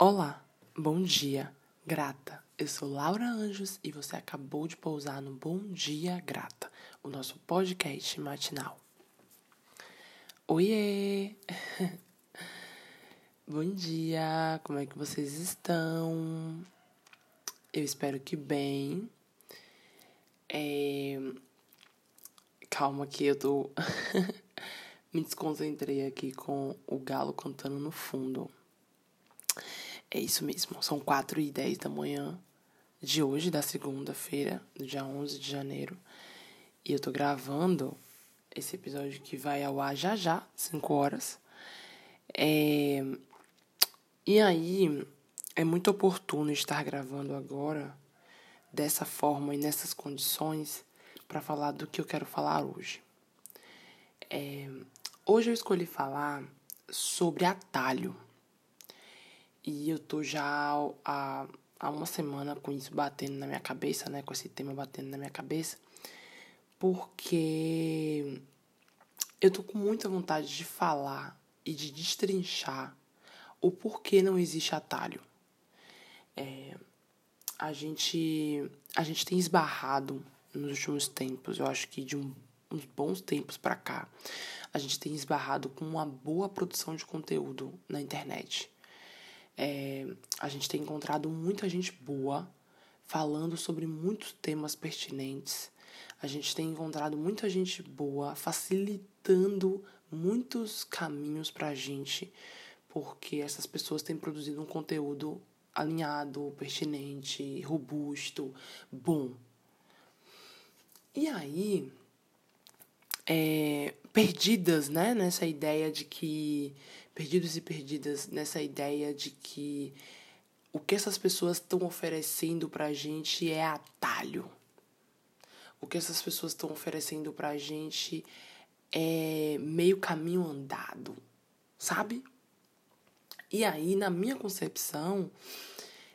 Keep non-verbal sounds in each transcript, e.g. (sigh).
Olá, bom dia, grata. Eu sou Laura Anjos e você acabou de pousar no Bom Dia Grata, o nosso podcast matinal. Oiê! (laughs) bom dia, como é que vocês estão? Eu espero que bem. É... Calma que eu tô. (laughs) Me desconcentrei aqui com o galo cantando no fundo. É isso mesmo, são 4 e 10 da manhã de hoje, da segunda-feira, do dia 11 de janeiro. E eu tô gravando esse episódio que vai ao ar já já, 5 horas. É... E aí, é muito oportuno estar gravando agora, dessa forma e nessas condições, para falar do que eu quero falar hoje. É... Hoje eu escolhi falar sobre atalho. E eu tô já há, há uma semana com isso batendo na minha cabeça, né? Com esse tema batendo na minha cabeça. Porque eu tô com muita vontade de falar e de destrinchar o porquê não existe atalho. É, a gente a gente tem esbarrado nos últimos tempos, eu acho que de um, uns bons tempos para cá, a gente tem esbarrado com uma boa produção de conteúdo na internet. É, a gente tem encontrado muita gente boa falando sobre muitos temas pertinentes. A gente tem encontrado muita gente boa facilitando muitos caminhos para a gente, porque essas pessoas têm produzido um conteúdo alinhado, pertinente, robusto, bom. E aí, é, perdidas, né, nessa ideia de que perdidos e perdidas nessa ideia de que o que essas pessoas estão oferecendo pra gente é atalho. O que essas pessoas estão oferecendo pra gente é meio caminho andado, sabe? E aí, na minha concepção,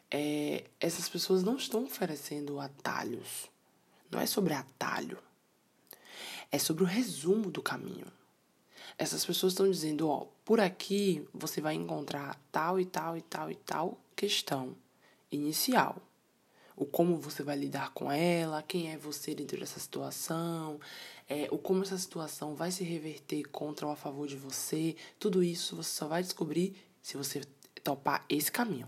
é, essas pessoas não estão oferecendo atalhos. Não é sobre atalho. É sobre o resumo do caminho. Essas pessoas estão dizendo, ó, por aqui você vai encontrar tal e tal e tal e tal questão inicial. O como você vai lidar com ela, quem é você dentro dessa situação, é, o como essa situação vai se reverter contra ou a favor de você. Tudo isso você só vai descobrir se você topar esse caminho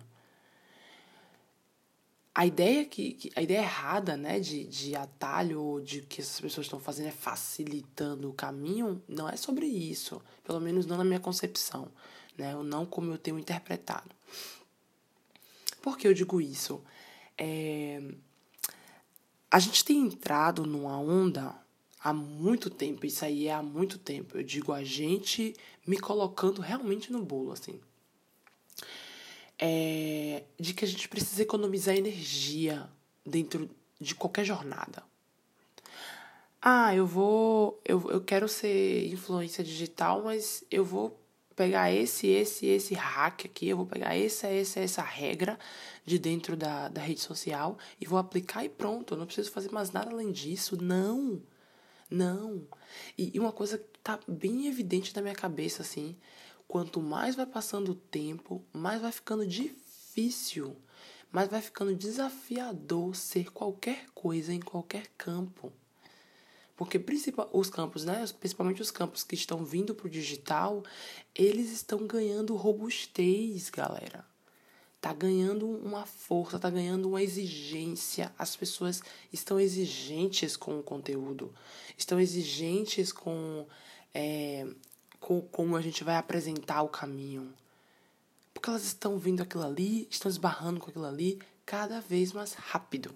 a ideia que, que, a ideia errada né de, de atalho de que essas pessoas estão fazendo é facilitando o caminho não é sobre isso. Pelo menos não na minha concepção né? Ou não como eu tenho interpretado. Por que eu digo isso? É, a gente tem entrado numa onda há muito tempo isso aí é há muito tempo eu digo a gente me colocando realmente no bolo assim é, de que a gente precisa economizar energia dentro de qualquer jornada. Ah, eu vou. Eu, eu quero ser influência digital, mas eu vou pegar esse, esse, esse hack aqui, eu vou pegar essa, essa, essa regra de dentro da, da rede social e vou aplicar e pronto. Eu não preciso fazer mais nada além disso. Não. Não. E, e uma coisa que tá bem evidente na minha cabeça, assim, quanto mais vai passando o tempo, mais vai ficando difícil, mais vai ficando desafiador ser qualquer coisa em qualquer campo. Porque os campos, né, principalmente os campos que estão vindo para o digital, eles estão ganhando robustez, galera. Tá ganhando uma força, tá ganhando uma exigência. As pessoas estão exigentes com o conteúdo, estão exigentes com é, com como a gente vai apresentar o caminho. Porque elas estão vendo aquilo ali, estão esbarrando com aquilo ali cada vez mais rápido.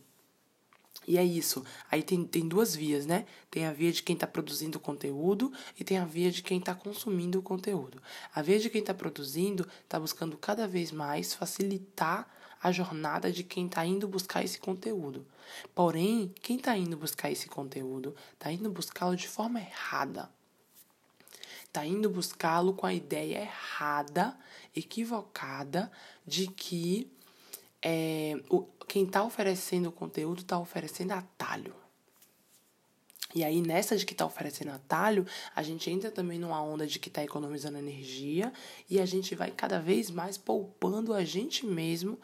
E é isso. Aí tem, tem duas vias, né? Tem a via de quem está produzindo o conteúdo e tem a via de quem está consumindo o conteúdo. A via de quem está produzindo está buscando cada vez mais facilitar a jornada de quem está indo buscar esse conteúdo. Porém, quem está indo buscar esse conteúdo está indo buscá-lo de forma errada está indo buscá-lo com a ideia errada, equivocada, de que é, o, quem está oferecendo o conteúdo está oferecendo atalho. E aí, nessa de que está oferecendo atalho, a gente entra também numa onda de que está economizando energia e a gente vai cada vez mais poupando a gente mesmo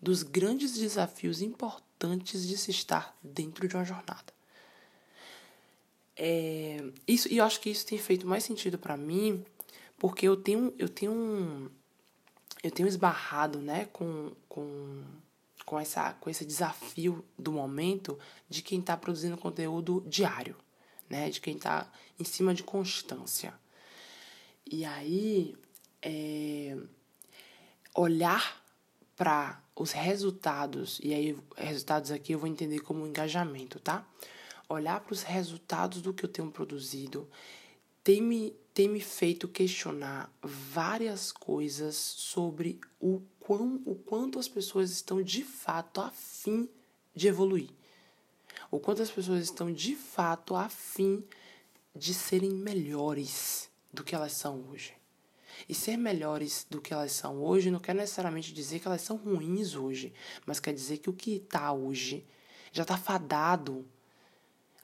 dos grandes desafios importantes de se estar dentro de uma jornada. É, isso, e eu acho que isso tem feito mais sentido para mim, porque eu tenho, eu tenho eu tenho esbarrado né, com, com, com, essa, com esse desafio do momento de quem está produzindo conteúdo diário, né, de quem está em cima de constância. E aí, é, olhar para os resultados, e aí resultados aqui eu vou entender como engajamento, tá? Olhar para os resultados do que eu tenho produzido tem me, tem me feito questionar várias coisas sobre o, quão, o quanto as pessoas estão de fato afim de evoluir. O quanto as pessoas estão de fato afim de serem melhores do que elas são hoje. E ser melhores do que elas são hoje não quer necessariamente dizer que elas são ruins hoje, mas quer dizer que o que está hoje já está fadado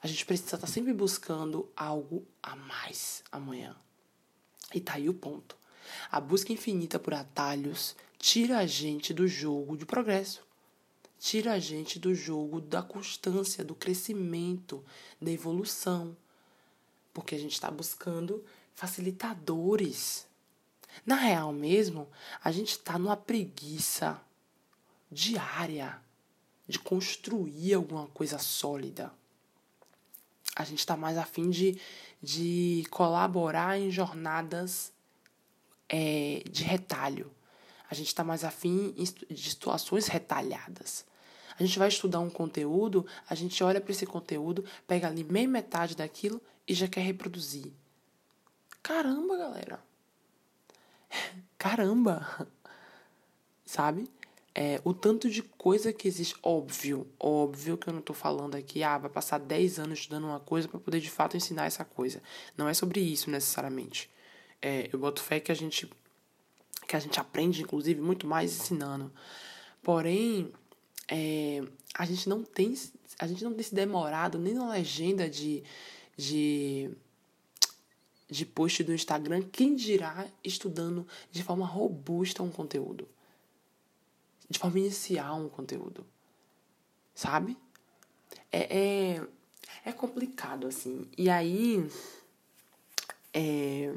a gente precisa estar sempre buscando algo a mais amanhã. E tá aí o ponto. A busca infinita por atalhos tira a gente do jogo de progresso. Tira a gente do jogo da constância, do crescimento, da evolução. Porque a gente está buscando facilitadores. Na real mesmo, a gente está numa preguiça diária de construir alguma coisa sólida a gente está mais afim de, de colaborar em jornadas é, de retalho. A gente está mais afim de situações retalhadas. A gente vai estudar um conteúdo, a gente olha para esse conteúdo, pega ali meia metade daquilo e já quer reproduzir. Caramba, galera. (laughs) Caramba. (laughs) Sabe? É, o tanto de coisa que existe. Óbvio, óbvio que eu não estou falando aqui, ah, vai passar 10 anos estudando uma coisa para poder de fato ensinar essa coisa. Não é sobre isso necessariamente. É, eu boto fé que a gente que a gente aprende, inclusive, muito mais ensinando. Porém, é, a gente não tem a gente não tem se demorado nem na legenda de, de de post do Instagram, quem dirá estudando de forma robusta um conteúdo de forma inicial um conteúdo. Sabe? É, é, é complicado, assim. E aí. É,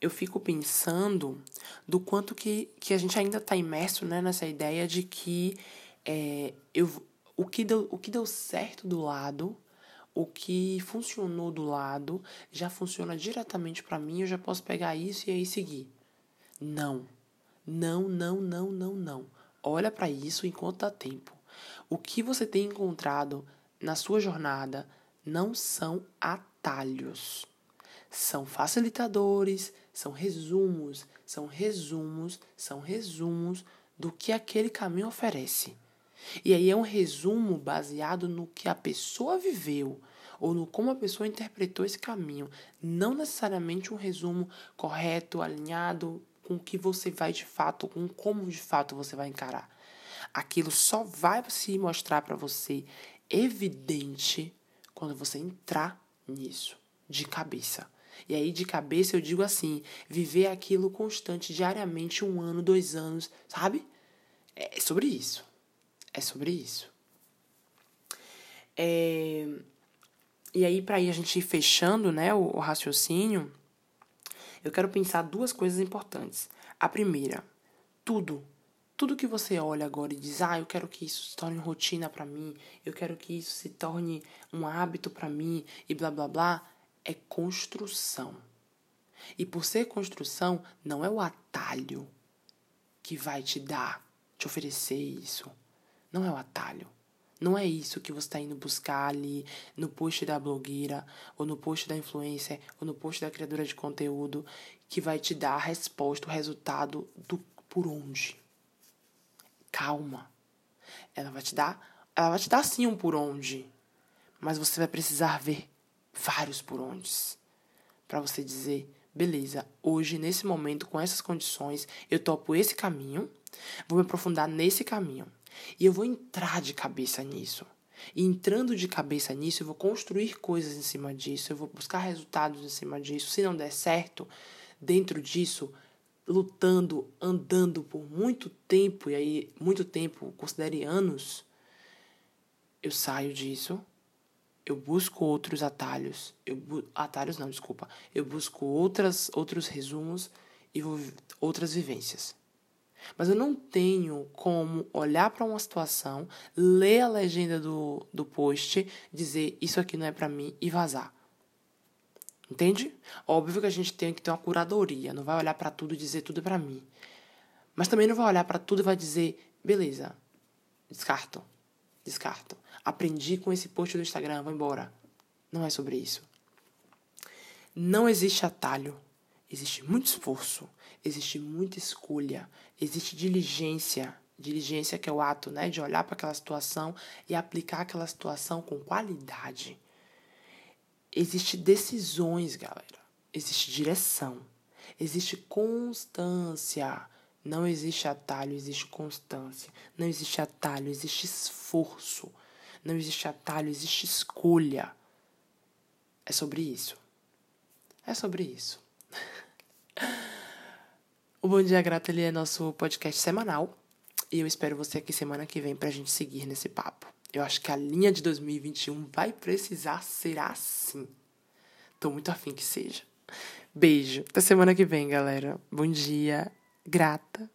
eu fico pensando do quanto que, que a gente ainda está imerso né, nessa ideia de que é, eu, o, que deu, o que deu certo do lado, o que funcionou do lado, já funciona diretamente para mim, eu já posso pegar isso e aí seguir. Não. Não, não, não, não, não. Olha para isso enquanto dá tempo. O que você tem encontrado na sua jornada não são atalhos. São facilitadores, são resumos, são resumos, são resumos do que aquele caminho oferece. E aí é um resumo baseado no que a pessoa viveu ou no como a pessoa interpretou esse caminho, não necessariamente um resumo correto, alinhado com o que você vai de fato, com como de fato você vai encarar. Aquilo só vai se mostrar para você evidente quando você entrar nisso, de cabeça. E aí, de cabeça, eu digo assim: viver aquilo constante, diariamente, um ano, dois anos, sabe? É sobre isso. É sobre isso. É... E aí, para ir a gente ir fechando né, o, o raciocínio, eu quero pensar duas coisas importantes. A primeira, tudo. Tudo que você olha agora e diz, ah, eu quero que isso se torne rotina para mim, eu quero que isso se torne um hábito para mim e blá blá blá, é construção. E por ser construção, não é o atalho que vai te dar, te oferecer isso. Não é o atalho. Não é isso que você está indo buscar ali no post da blogueira, ou no post da influencer, ou no post da criadora de conteúdo, que vai te dar a resposta, o resultado do por onde. Calma. Ela vai te dar, ela vai te dar sim um por onde, mas você vai precisar ver vários por ondes para você dizer, beleza, hoje nesse momento com essas condições, eu topo esse caminho, vou me aprofundar nesse caminho. E eu vou entrar de cabeça nisso. E entrando de cabeça nisso, eu vou construir coisas em cima disso, eu vou buscar resultados em cima disso. Se não der certo, dentro disso, lutando, andando por muito tempo, e aí, muito tempo, considere anos, eu saio disso, eu busco outros atalhos, eu atalhos não, desculpa, eu busco outras, outros resumos e vou, outras vivências. Mas eu não tenho como olhar para uma situação, ler a legenda do, do post, dizer isso aqui não é para mim e vazar. Entende? Óbvio que a gente tem que ter uma curadoria, não vai olhar para tudo e dizer tudo é para mim. Mas também não vai olhar para tudo e vai dizer, beleza, descarto, descarto. Aprendi com esse post do Instagram, vou embora. Não é sobre isso. Não existe atalho. Existe muito esforço, existe muita escolha, existe diligência. Diligência que é o ato, né, de olhar para aquela situação e aplicar aquela situação com qualidade. Existe decisões, galera. Existe direção. Existe constância. Não existe atalho, existe constância. Não existe atalho, existe esforço. Não existe atalho, existe escolha. É sobre isso. É sobre isso. O Bom Dia Grato ele é nosso podcast semanal. E eu espero você aqui semana que vem pra gente seguir nesse papo. Eu acho que a linha de 2021 vai precisar ser assim. Tô muito afim que seja. Beijo. Até semana que vem, galera. Bom dia. Grata.